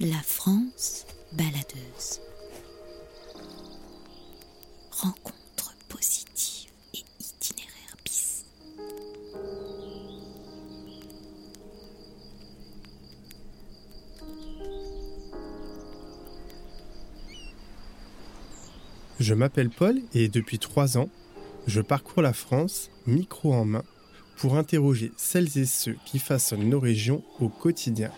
La France baladeuse. Rencontre positive et itinéraire bis. Je m'appelle Paul et depuis trois ans, je parcours la France, micro en main, pour interroger celles et ceux qui façonnent nos régions au quotidien.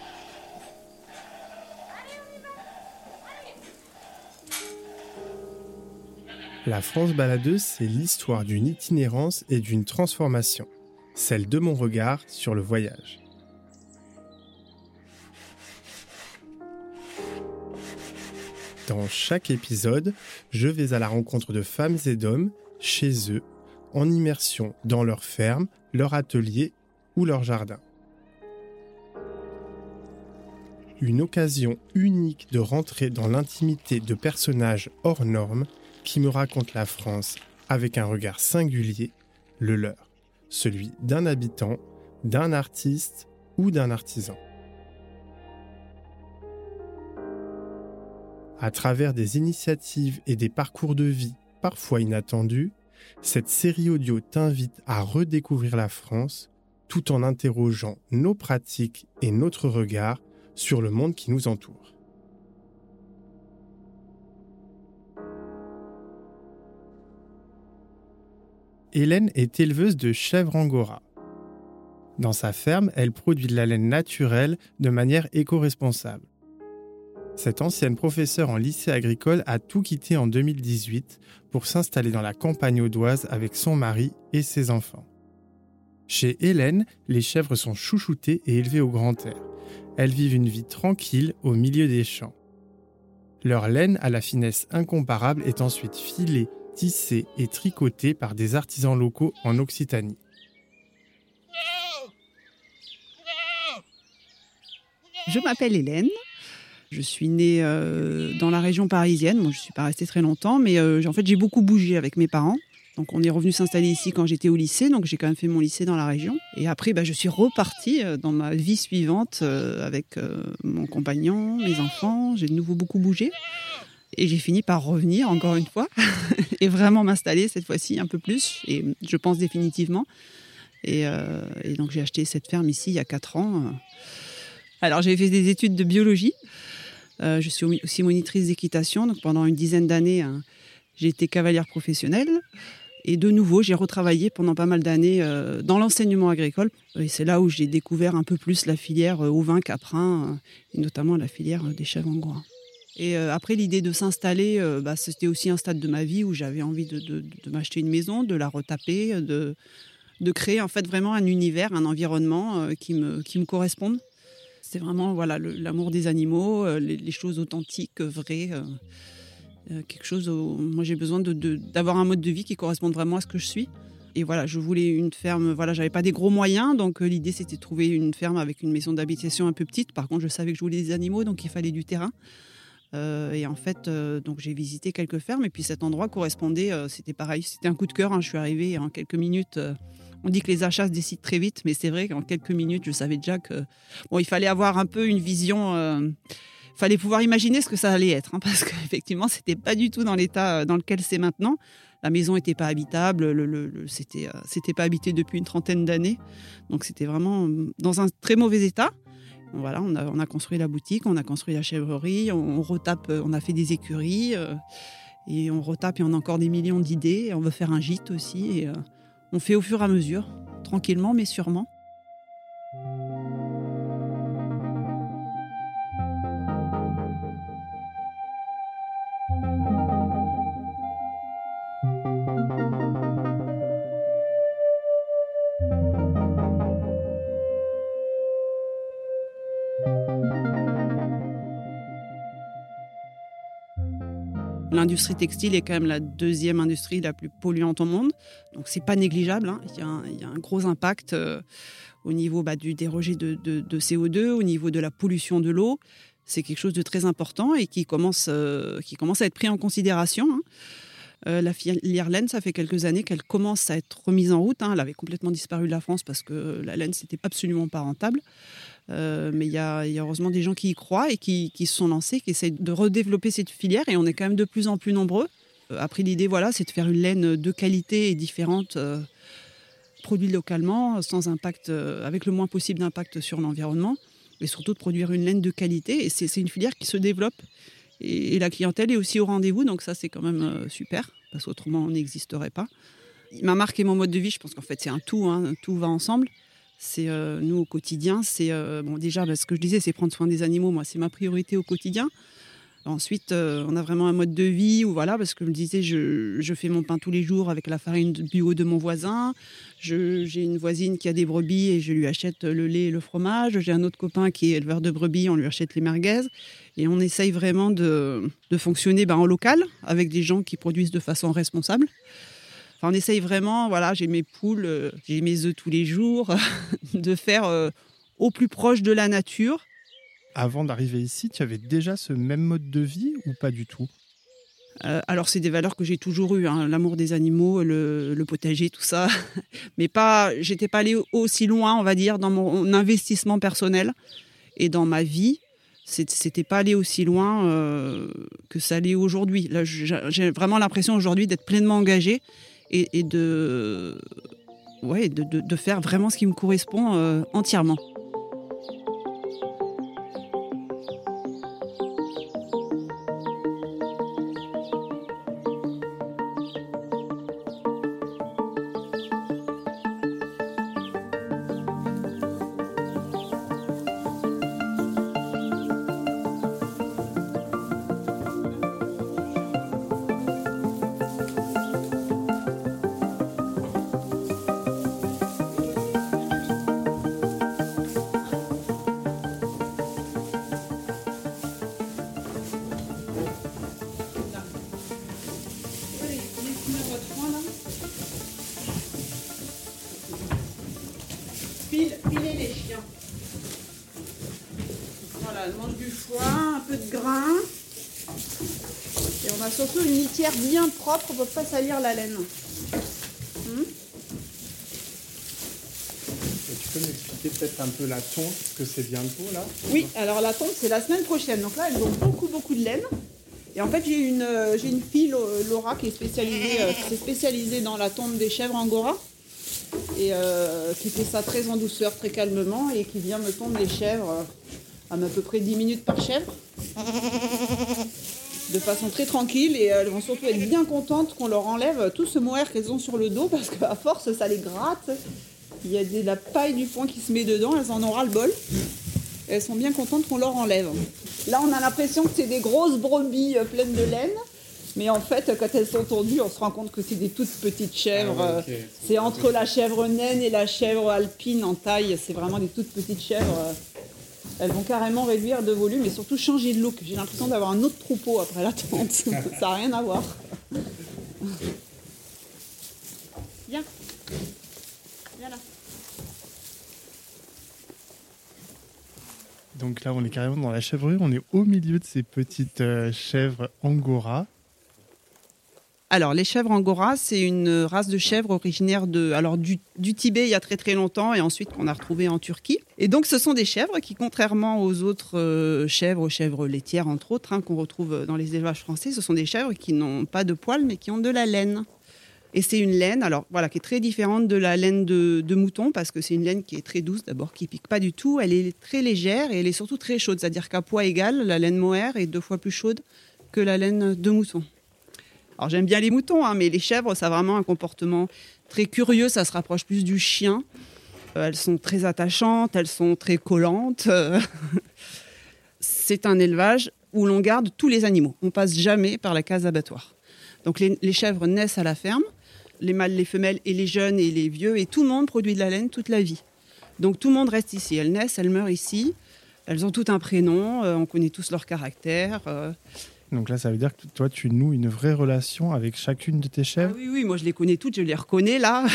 La France baladeuse, c'est l'histoire d'une itinérance et d'une transformation, celle de mon regard sur le voyage. Dans chaque épisode, je vais à la rencontre de femmes et d'hommes chez eux, en immersion dans leur ferme, leur atelier ou leur jardin. Une occasion unique de rentrer dans l'intimité de personnages hors normes qui me racontent la France avec un regard singulier, le leur, celui d'un habitant, d'un artiste ou d'un artisan. À travers des initiatives et des parcours de vie parfois inattendus, cette série audio t'invite à redécouvrir la France tout en interrogeant nos pratiques et notre regard sur le monde qui nous entoure. Hélène est éleveuse de chèvres angora. Dans sa ferme, elle produit de la laine naturelle de manière éco-responsable. Cette ancienne professeure en lycée agricole a tout quitté en 2018 pour s'installer dans la campagne audoise avec son mari et ses enfants. Chez Hélène, les chèvres sont chouchoutées et élevées au grand air. Elles vivent une vie tranquille au milieu des champs. Leur laine à la finesse incomparable est ensuite filée, tissée et tricotée par des artisans locaux en Occitanie. Je m'appelle Hélène, je suis née euh, dans la région parisienne. Je ne suis pas restée très longtemps, mais euh, en fait, j'ai beaucoup bougé avec mes parents. Donc, on est revenu s'installer ici quand j'étais au lycée. Donc, j'ai quand même fait mon lycée dans la région. Et après, bah, je suis repartie euh, dans ma vie suivante avec mon compagnon, mes enfants. J'ai de nouveau beaucoup bougé. Et j'ai fini par revenir encore une fois et vraiment m'installer cette fois-ci un peu plus. Et je pense définitivement. Et, et donc, j'ai acheté cette ferme ici il y a 4 ans. Alors, j'ai fait des études de biologie. Euh, je suis aussi monitrice d'équitation. Donc pendant une dizaine d'années, hein, j'ai été cavalière professionnelle. Et de nouveau, j'ai retravaillé pendant pas mal d'années euh, dans l'enseignement agricole. Et c'est là où j'ai découvert un peu plus la filière au vin caprin, euh, et notamment la filière des chèvres angora. Et après, l'idée de s'installer, bah, c'était aussi un stade de ma vie où j'avais envie de, m'acheter une maison, de la retaper, de, de créer en fait vraiment un univers, un environnement qui, me, qui me corresponde. C'est vraiment voilà l'amour des animaux, euh, les, choses authentiques, vraies. Euh, euh, quelque chose. moi, j'ai besoin d'avoir un mode de vie qui corresponde vraiment à ce que je suis. Et voilà, je voulais une ferme. Voilà, j'avais pas des gros moyens, donc l'idée c'était de trouver une ferme avec une maison d'habitation un peu petite. Par contre, je savais que je voulais des animaux, donc il fallait du terrain. Et en fait, donc j'ai visité quelques fermes et puis cet endroit correspondait. c'était pareil, c'était un coup de cœur. Hein. je suis arrivée en quelques minutes. On dit que les achats se décident très vite, mais c'est vrai qu'en quelques minutes, je savais déjà que bon, il fallait avoir un peu une vision. Euh, fallait pouvoir imaginer ce que ça allait être, hein, parce qu'effectivement, c'était pas du tout dans l'état euh, dans lequel c'est maintenant. La maison n'était pas habitable, le, c'était euh, c'était pas habité depuis une trentaine d'années, donc c'était vraiment dans un très mauvais état. On a, construit la boutique, on a construit la chèvrerie, on, retape, on a fait des écuries, et on retape et on a encore des millions d'idées. On veut faire un gîte aussi. Et, on fait au fur et à mesure, tranquillement mais sûrement. L'industrie textile est quand même la deuxième industrie la plus polluante au monde, donc c'est pas négligeable. Hein. Il, y a un, gros impact euh, au niveau bah, du déroger de, CO2, au niveau de la pollution de l'eau. C'est quelque chose de très important et qui commence, euh, qui commence à être pris en considération. Hein. Euh, la filière laine, ça fait quelques années qu'elle commence à être remise en route. Hein. Elle avait complètement disparu de la France parce que la laine, c'était absolument pas rentable. Euh, mais il y, a, heureusement des gens qui y croient et qui, se sont lancés, qui essayent de redévelopper cette filière. Et on est quand même de plus en plus nombreux. Après, l'idée, voilà, c'est de faire une laine de qualité et différente, produite localement, sans impact, avec le moins possible d'impact sur l'environnement. Et surtout de produire une laine de qualité. Et c'est une filière qui se développe et, la clientèle est aussi au rendez-vous, donc ça c'est quand même euh, super, parce qu'autrement on n'existerait pas. Ma marque et mon mode de vie, je pense qu'en fait c'est un tout, hein, tout va ensemble. C'est euh, nous au quotidien, c'est euh, bon déjà ce que je disais, c'est prendre soin des animaux. Moi, c'est ma priorité au quotidien. Ensuite, euh, on a vraiment un mode de vie où, voilà, parce que je me disais, je, fais mon pain tous les jours avec la farine bio de mon voisin. J'ai une voisine qui a des brebis et je lui achète le lait et le fromage. J'ai un autre copain qui est éleveur de brebis, on lui achète les merguez. Et on essaye vraiment de, fonctionner ben, en local avec des gens qui produisent de façon responsable. on essaye vraiment, voilà, j'ai mes poules, euh, j'ai mes œufs tous les jours, de faire euh, au plus proche de la nature avant d'arriver ici, tu avais déjà ce même mode de vie ou pas du tout? Euh, alors c'est des valeurs que j'ai toujours eues, hein, l'amour des animaux, le, potager, tout ça, mais pas, j'étais pas allée aussi loin, on va dire, dans mon investissement personnel et dans ma vie. C'était pas allé aussi loin euh, que ça allait aujourd'hui. J'ai vraiment l'impression aujourd'hui d'être pleinement engagée et, de, ouais, de, faire vraiment ce qui me correspond euh, entièrement. Surtout une litière bien propre pour ne pas salir la laine. Hmm tu peux m'expliquer peut-être un peu la tonte, que c'est bientôt là? Oui, alors la tonte c'est la semaine prochaine. Donc là, elles ont beaucoup beaucoup de laine. Et en fait, j'ai une, euh, j'ai une fille, Laura, qui est spécialisée, euh, spécialisée dans la tonte des chèvres angora. Et euh, qui fait ça très en douceur, très calmement, et qui vient me tondre les chèvres à à peu près 10 minutes par chèvre de façon très tranquille et elles vont surtout être bien contentes qu'on leur enlève tout ce mohair qu'elles ont sur le dos parce qu'à force ça les gratte. Il y a de la paille du foin qui se met dedans, elles en ont ras le bol. Elles sont bien contentes qu'on leur enlève. Là on a l'impression que c'est des grosses brebis euh, pleines de laine. Mais en fait, quand elles sont tondues, on se rend compte que c'est des toutes petites chèvres. Ah c'est entre la chèvre naine et la chèvre alpine en taille. C'est vraiment des toutes petites chèvres elles vont carrément réduire de volume et surtout changer de look. J'ai l'impression d'avoir un autre troupeau après la tente. ça n'a rien à voir. Viens. Viens là. Donc là, on est carrément dans la chèvrerie. On est au milieu de ces petites euh, chèvres angora. Alors, les chèvres angora, c'est une race de chèvres originaire de, alors, du, Tibet il y a très très longtemps et ensuite qu'on a retrouvé en Turquie. Et donc, ce sont des chèvres qui, contrairement aux autres euh, chèvres, aux chèvres laitières entre autres, hein, qu'on retrouve dans les élevages français, ce sont des chèvres qui n'ont pas de poils mais qui ont de la laine. Et c'est une laine, alors voilà, qui est très différente de la laine de, mouton parce que c'est une laine qui est très douce d'abord, qui pique pas du tout. Elle est très légère et elle est surtout très chaude, c'est-à-dire qu'à poids égal, la laine mohair est deux fois plus chaude que la laine de mouton. Alors j'aime bien les moutons, hein, mais les chèvres, ça a vraiment un comportement très curieux, ça se rapproche plus du chien. Elles sont très attachantes, elles sont très collantes. C'est un élevage où l'on garde tous les animaux. On passe jamais par la case abattoir. Donc les, les, chèvres naissent à la ferme, les mâles, les femelles et les jeunes et les vieux, et tout le monde produit de la laine toute la vie. Donc tout le monde reste ici. Elles naissent, elles meurent ici. Elles ont tout un prénom, euh, on connaît tous leur caractère. Euh, donc là, ça veut dire que toi, tu noues une vraie relation avec chacune de tes chèvres ah Oui, oui, moi je les connais toutes, je les reconnais là.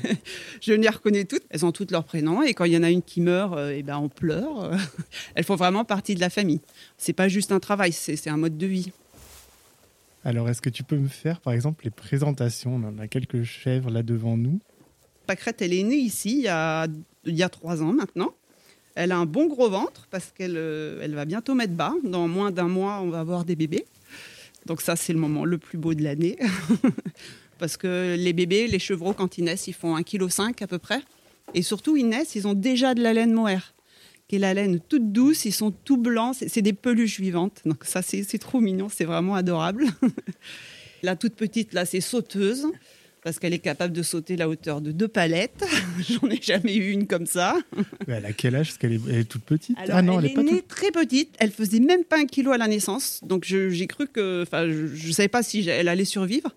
je les reconnais toutes. Elles ont toutes leurs prénoms et quand il y en a une qui meurt, euh, eh ben, on pleure. Elles font vraiment partie de la famille. C'est pas juste un travail, c'est un mode de vie. Alors, est-ce que tu peux me faire, par exemple, les présentations? On a quelques chèvres là devant nous. Pâquerette, elle est née ici il y a, il y a trois ans maintenant. Elle a un bon gros ventre parce qu'elle euh, elle va bientôt mettre bas. Dans moins d'un mois, on va avoir des bébés. Donc ça, c'est le moment le plus beau de l'année. parce que les bébés, les chevreaux, quand ils naissent, ils font 1,5 kg à peu près. Et surtout, ils naissent, ils ont déjà de la laine mohair, qui est la laine toute douce, ils sont tout blancs, c'est des peluches vivantes. Donc ça, c'est trop mignon, c'est vraiment adorable. la toute petite, là, c'est sauteuse, parce qu'elle est capable de sauter la hauteur de deux palettes. J'en ai jamais eu une comme ça. Mais Elle a quel âge? Parce qu'elle est, elle est toute petite. Alors, ah non, elle, elle, est, pas née toute. très petite. Elle faisait même pas un kilo à la naissance. Donc, j'ai cru que. Enfin, je ne savais pas si elle allait survivre.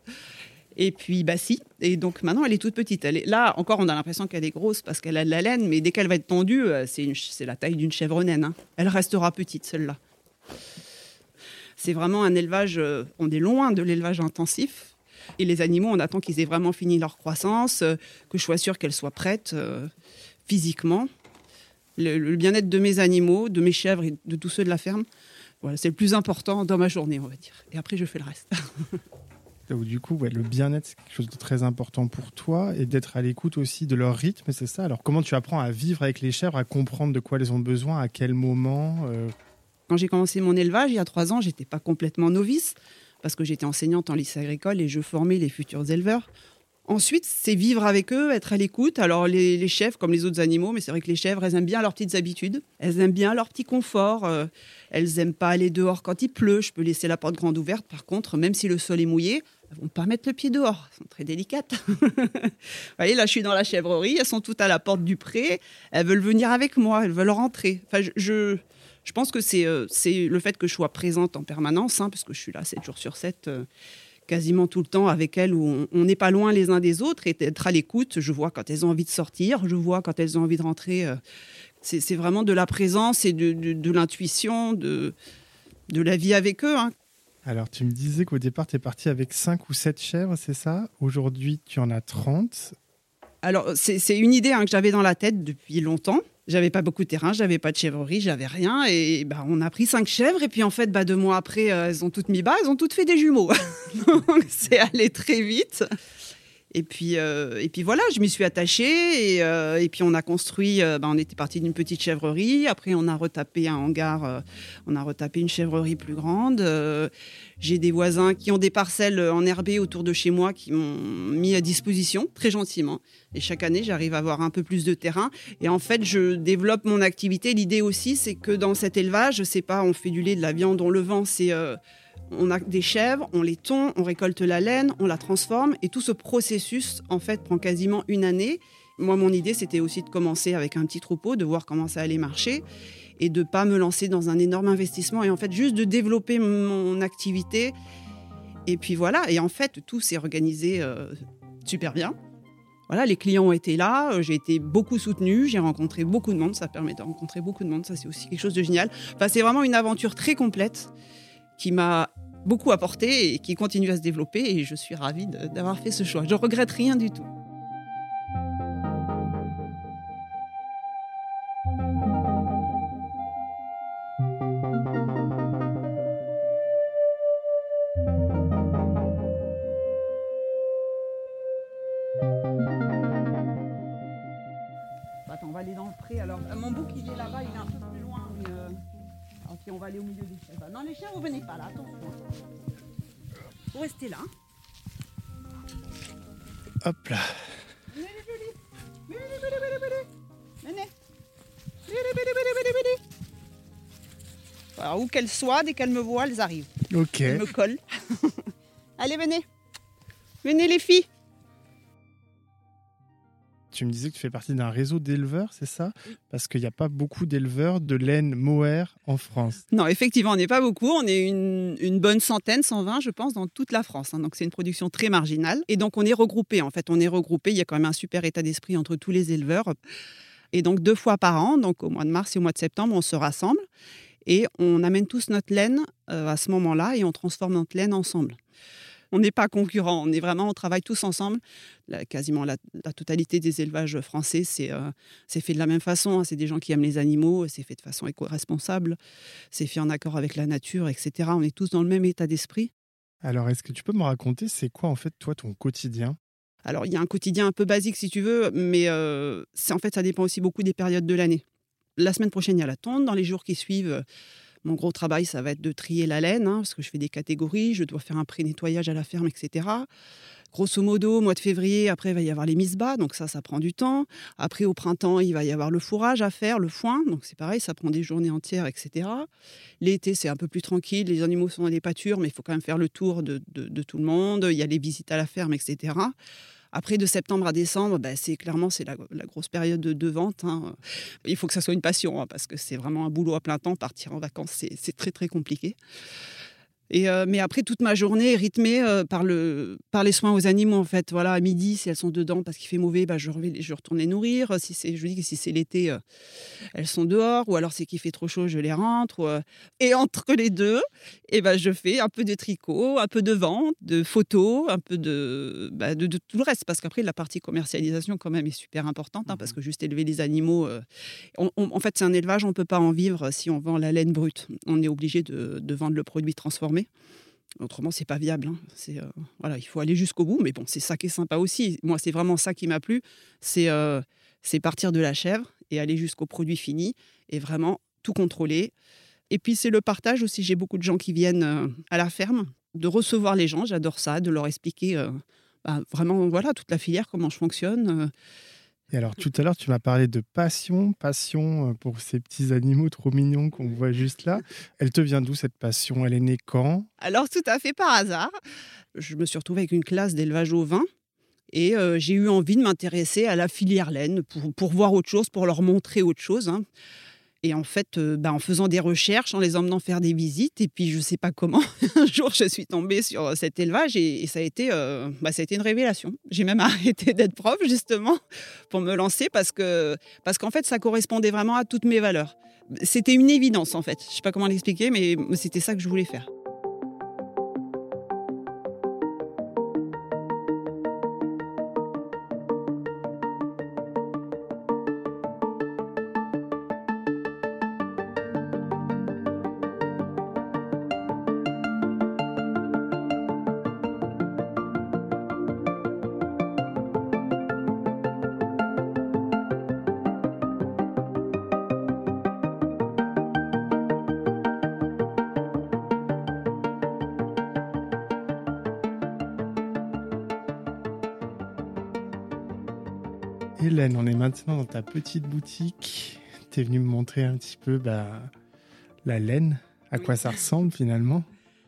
Et puis, bah si. Et donc, maintenant, elle est toute petite. Elle est... Là, encore, on a l'impression qu'elle est grosse parce qu'elle a de la laine. Mais dès qu'elle va être tendue, euh, c'est la taille d'une chèvre naine. hein. Elle restera petite, celle-là. C'est vraiment un élevage. euh, on est loin de l'élevage intensif. Et les animaux, on attend qu'ils aient vraiment fini leur croissance, euh, que je sois sûre qu'elles soient prêtes euh, physiquement le, le bien-être de mes animaux, de mes chèvres et de tous ceux de la ferme. Voilà, c'est le plus important dans ma journée, on va dire. Et après, je fais le reste. Du coup, ouais, le bien-être, c'est quelque chose de très important pour toi et d'être à l'écoute aussi de leur rythme, c'est ça? Alors, comment tu apprends à vivre avec les chèvres, à comprendre de quoi elles ont besoin, à quel moment euh, Quand j'ai commencé mon élevage, il y a trois ans, j'étais pas complètement novice parce que j'étais enseignante en lycée agricole et je formais les futurs éleveurs. Ensuite, c'est vivre avec eux, être à l'écoute. Alors, les, chèvres, comme les autres animaux, mais c'est vrai que les chèvres, elles aiment bien leurs petites habitudes. Elles aiment bien leur petit confort. euh, elles aiment pas aller dehors quand il pleut. Je peux laisser la porte grande ouverte. Par contre, même si le sol est mouillé, elles vont pas mettre le pied dehors. Elles sont très délicates. Vous voyez, là, je suis dans la chèvrerie. Elles sont toutes à la porte du pré. Elles veulent venir avec moi. Elles veulent rentrer. Enfin, je, je pense que c'est euh, le fait que je sois présente en permanence, hein, parce que je suis là 7 jours sur 7, euh, quasiment tout le temps avec elles, où on- n'est pas loin les uns des autres, et d'être à l'écoute. Je vois quand elles ont envie de sortir, je vois quand elles ont envie de rentrer. euh, c'est vraiment de la présence et de, de- de l'intuition, de, de la vie avec eux. hein. Alors, tu me disais qu'au départ, tu es parti avec 5 ou 7 chèvres, c'est ça? Aujourd'hui, tu en as 30. Alors, c'est c'est une idée hein, que j'avais dans la tête depuis longtemps. J'avais pas beaucoup de terrain, j'avais pas de chèvrerie, j'avais rien. Et bah, on a pris cinq chèvres. Et puis, en fait, bah, deux mois après, euh, elles ont toutes mis bas, elles ont toutes fait des jumeaux. Donc, c'est allé très vite. Et puis, euh, et puis voilà, je m'y suis attachée. Et, euh, et puis, on a construit, euh, bah, on était parti d'une petite chèvrerie. Après, on a retapé un hangar, euh, on a retapé une chèvrerie plus grande. Euh, j'ai des voisins qui ont des parcelles enherbées autour de chez moi qui m'ont mis à disposition très gentiment. Et chaque année, j'arrive à avoir un peu plus de terrain. Et en fait, je développe mon activité. L'idée aussi, c'est que dans cet élevage, c'est pas on fait du lait, de la viande, on le vend. C'est on a des chèvres, on les tond, on récolte la laine, on la transforme. Et tout ce processus, en fait, prend quasiment une année. Moi, mon idée, c'était aussi de commencer avec un petit troupeau, de voir comment ça allait marcher et de pas me lancer dans un énorme investissement. Et en fait, juste de développer mon activité. Et puis voilà. Et en fait, tout s'est organisé euh, super bien. Voilà, les clients ont été là, euh, j'ai été beaucoup soutenue, j'ai rencontré beaucoup de monde, ça permet de rencontrer beaucoup de monde, ça c'est aussi quelque chose de génial. Enfin, c'est vraiment une aventure très complète qui m'a beaucoup apporté et qui continue à se développer et je suis ravie d'avoir fait ce choix. Je regrette rien du tout. Voilà, où qu'elles soient, dès qu'elles me voient, elles arrivent. Ok. Elles me collent. Allez, venez. Venez, les filles. Tu me disais que tu fais partie d'un réseau d'éleveurs, c'est ça? Parce qu'il n'y a pas beaucoup d'éleveurs de laine mohair en France. Non, effectivement, on n'est pas beaucoup. On est une, une bonne centaine, 120, je pense, dans toute la France. hein. Donc, c'est une production très marginale. Et donc, on est regroupés. En fait, on est regroupés. Il y a quand même un super état d'esprit entre tous les éleveurs. Et donc, deux fois par an, donc au mois de mars et au mois de septembre, on se rassemble et on amène tous notre laine euh, à ce moment-là et on transforme notre laine ensemble. On n'est pas concurrents, on est vraiment, on travaille tous ensemble. Quasiment la, la totalité des élevages français, c'est euh, fait de la même façon. hein. C'est des gens qui aiment les animaux, c'est fait de façon éco-responsable, c'est fait en accord avec la nature, etc. On est tous dans le même état d'esprit. Alors, est-ce que tu peux me raconter, c'est quoi en fait, toi, ton quotidien? Alors, il y a un quotidien un peu basique, si tu veux, mais euh, en fait, ça dépend aussi beaucoup des périodes de l'année. La semaine prochaine, il y a la tonte. Dans les jours qui suivent, euh, mon gros travail, ça va être de trier la laine, hein, parce que je fais des catégories, je dois faire un pré-nettoyage à la ferme, etc. Grosso modo, mois de février, après, il va y avoir les mises bas, donc ça, ça prend du temps. Après, au printemps, il va y avoir le fourrage à faire, le foin, donc c'est pareil, ça prend des journées entières, etc. L'été, c'est un peu plus tranquille, les animaux sont dans les pâtures, mais il faut quand même faire le tour de- de tout le monde. Il y a les visites à la ferme, etc. Après, de septembre à décembre, bah, c'est clairement c'est la, grosse période de, vente. hein. Il faut que ça soit une passion, hein, parce que c'est vraiment un boulot à plein temps. Partir en vacances, c'est très très compliqué. Et euh, mais après, toute ma journée est rythmée euh, par, le, par les soins aux animaux. En fait, voilà, à midi, si elles sont dedans parce qu'il fait mauvais, bah, je, je retourne les nourrir. Si c'est, je dis que si c'est l'été, euh, elles sont dehors, ou alors c'est qu'il fait trop chaud, je les rentre. ou, Et entre les deux, et ben, je fais un peu de tricot, un peu de vente, de photos, un peu de, bah, de, de tout le reste. Parce qu'après, la partie commercialisation, quand même, est super importante. hein, parce que juste élever les animaux, on- on- en fait, c'est un élevage, on ne peut pas en vivre si on vend la laine brute. On est obligé de, de vendre le produit transformé. Autrement, c'est pas viable. hein. C'est euh, voilà, il faut aller jusqu'au bout. Mais bon, c'est ça qui est sympa aussi. Moi, c'est vraiment ça qui m'a plu. C'est euh, c'est partir de la chèvre et aller jusqu'au produit fini et vraiment tout contrôler. Et puis c'est le partage aussi. J'ai beaucoup de gens qui viennent euh, à la ferme, de recevoir les gens. J'adore ça, de leur expliquer bah, vraiment voilà toute la filière, comment je fonctionne. Et alors, tout à l'heure, tu m'as parlé de passion, passion euh, pour ces petits animaux trop mignons qu'on voit juste là. Elle te vient d'où cette passion? Elle est née quand? Alors, tout à fait par hasard, je me suis retrouvée avec une classe d'élevage au vin et euh, j'ai eu envie de m'intéresser à la filière laine pour, pour voir autre chose, pour leur montrer autre chose. hein. Et en fait, euh, bah, en faisant des recherches, en les emmenant faire des visites, et puis je ne sais pas comment, un jour je suis tombée sur cet élevage et, ça, a été, euh, bah, une révélation. J'ai même arrêté d'être prof justement pour me lancer parce que parce qu'en fait, ça correspondait vraiment à toutes mes valeurs. C'était une évidence en fait. Je ne sais pas comment l'expliquer, mais c'était ça que je voulais faire. Hélène, on est maintenant dans ta petite boutique. Tu es venue me montrer un petit peu bah, la laine, à quoi ça ressemble finalement?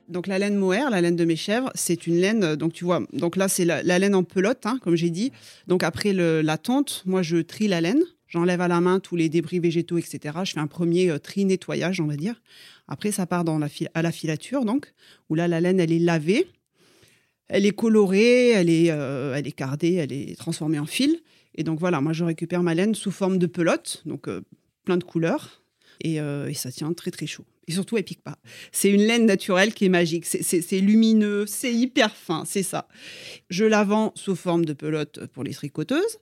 Donc la laine mohair, la laine de mes chèvres, c'est une laine. euh, Donc tu vois, donc là c'est la, la laine en pelote, hein, comme j'ai dit. Donc après la tonte, moi je trie la laine, j'enlève à la main tous les débris végétaux, etc. Je fais un premier euh, tri nettoyage, on va dire. Après ça part dans la à la filature, donc où là la laine elle est lavée, elle est colorée, elle est, euh, elle est cardée, elle est transformée en fil. Et donc voilà, moi je récupère ma laine sous forme de pelote, donc euh, plein de couleurs, et, euh, et ça tient très très chaud. Et surtout, elle pique pas. C'est une laine naturelle qui est magique. C'est lumineux, c'est hyper fin, c'est ça. Je la vends sous forme de pelote pour les tricoteuses.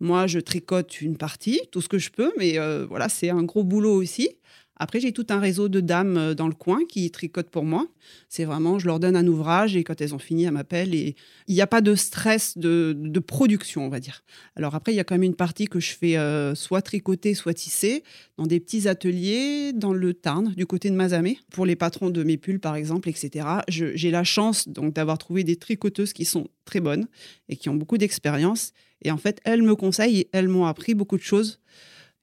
Moi, je tricote une partie, tout ce que je peux, mais euh, voilà, c'est un gros boulot aussi. Après, j'ai tout un réseau de dames euh, dans le coin qui tricotent pour moi. C'est vraiment, je leur donne un ouvrage et quand elles ont fini, elles m'appellent. Et il n'y a pas de stress de, de production, on va dire. Alors après, il y a quand même une partie que je fais euh, soit tricoter, soit tisser dans des petits ateliers dans le Tarn, du côté de Mazamet, pour les patrons de mes pulls, par exemple, etc. J'ai la chance donc d'avoir trouvé des tricoteuses qui sont très bonnes et qui ont beaucoup d'expérience. Et en fait, elles me conseillent et elles m'ont appris beaucoup de choses.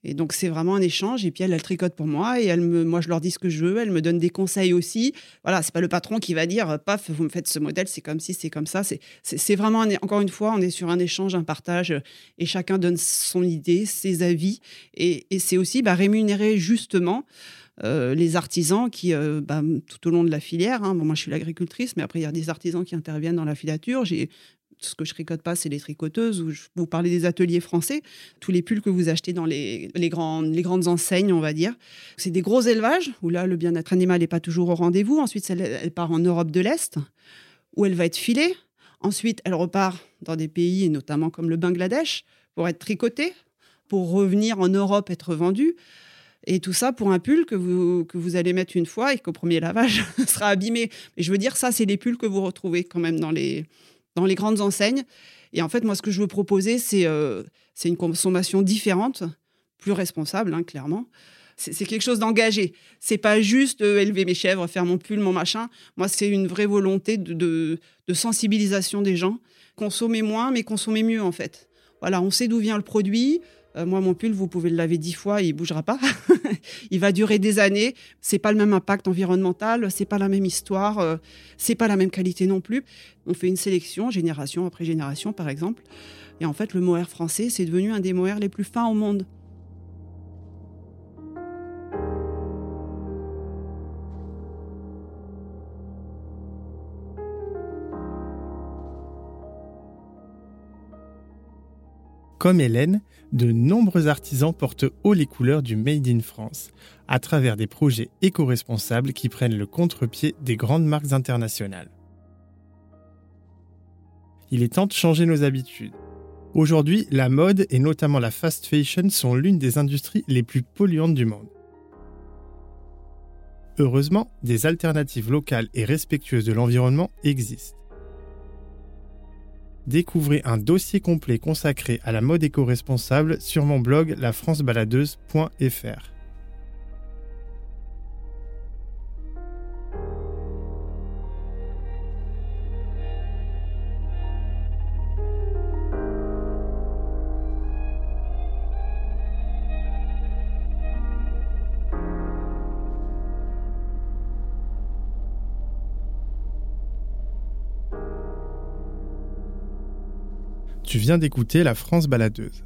Et donc, c'est vraiment un échange. Et puis, elles tricotent pour moi. Et elles me, moi, je leur dis ce que je veux. Elles me donnent des conseils aussi. Voilà, c'est pas le patron qui va dire, paf, vous me faites ce modèle, c'est comme si, c'est comme ça. C'est- vraiment, encore une fois, on est sur un échange, un partage. Et chacun donne son idée, ses avis. Et, et c'est aussi bah, rémunérer justement euh, les artisans qui, euh, bah, tout au long de la filière, hein, bon, moi je suis l'agricultrice, mais après il y a des artisans qui interviennent dans la filature. Ce que je tricote pas, c'est les tricoteuses. Où je, vous parlez des ateliers français, tous les pulls que vous achetez dans les, grandes, enseignes, on va dire. C'est des gros élevages où là le bien-être animal n'est pas toujours au rendez-vous. Ensuite, elle, part en Europe de l'Est où elle va être filée. Ensuite, elle repart dans des pays, et notamment comme le Bangladesh, pour être tricotée, pour revenir en Europe être vendue. Et tout ça pour un pull que vous, allez mettre une fois et qu'au premier lavage sera abîmé. Mais je veux dire, ça, c'est les pulls que vous retrouvez quand même dans les, dans les grandes enseignes. Et en fait, moi, ce que je veux proposer, c'est euh, une consommation différente plus responsable, hein, clairement. C'est quelque chose d'engagé. C'est pas juste euh, élever mes chèvres, faire mon pull, mon machin. Moi, c'est une vraie volonté de, sensibilisation des gens. Consommer moins, mais consommer mieux, en fait. Voilà, on sait d'où vient le produit. Euh, moi, mon pull, vous pouvez le laver dix fois, il bougera pas. il va durer des années. C'est pas le même impact environnemental, c'est pas la même histoire, euh, c'est pas la même qualité non plus. On fait une sélection, génération après génération, par exemple. Et en fait, le mohair français, c'est devenu un des mohairs les plus fins au monde. Comme Hélène, de nombreux artisans portent haut les couleurs du Made in France, à travers des projets éco-responsables qui prennent le contre-pied des grandes marques internationales. Il est temps de changer nos habitudes. Aujourd'hui, la mode et notamment la fast fashion sont l'une des industries les plus polluantes du monde. Heureusement, des alternatives locales et respectueuses de l'environnement existent. Découvrez un dossier complet consacré à la mode éco-responsable sur mon blog lafrancebaladeuse.fr. Tu viens d'écouter La France baladeuse.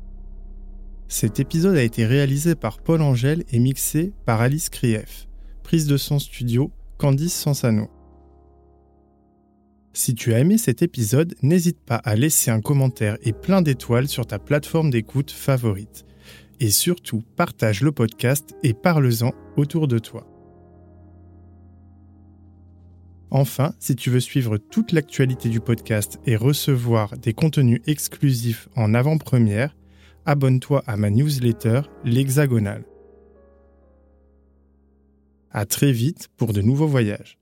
Cet épisode a été réalisé par Paul Angèle et mixé par Alice Krief. Prise de son studio, Candice Sansano. Si tu as aimé cet épisode, n'hésite pas à laisser un commentaire et plein d'étoiles sur ta plateforme d'écoute favorite. Et surtout, partage le podcast et parle-en autour de toi. Enfin, si tu veux suivre toute l'actualité du podcast et recevoir des contenus exclusifs en avant-première, abonne-toi à ma newsletter L'Hexagonal. À très vite pour de nouveaux voyages.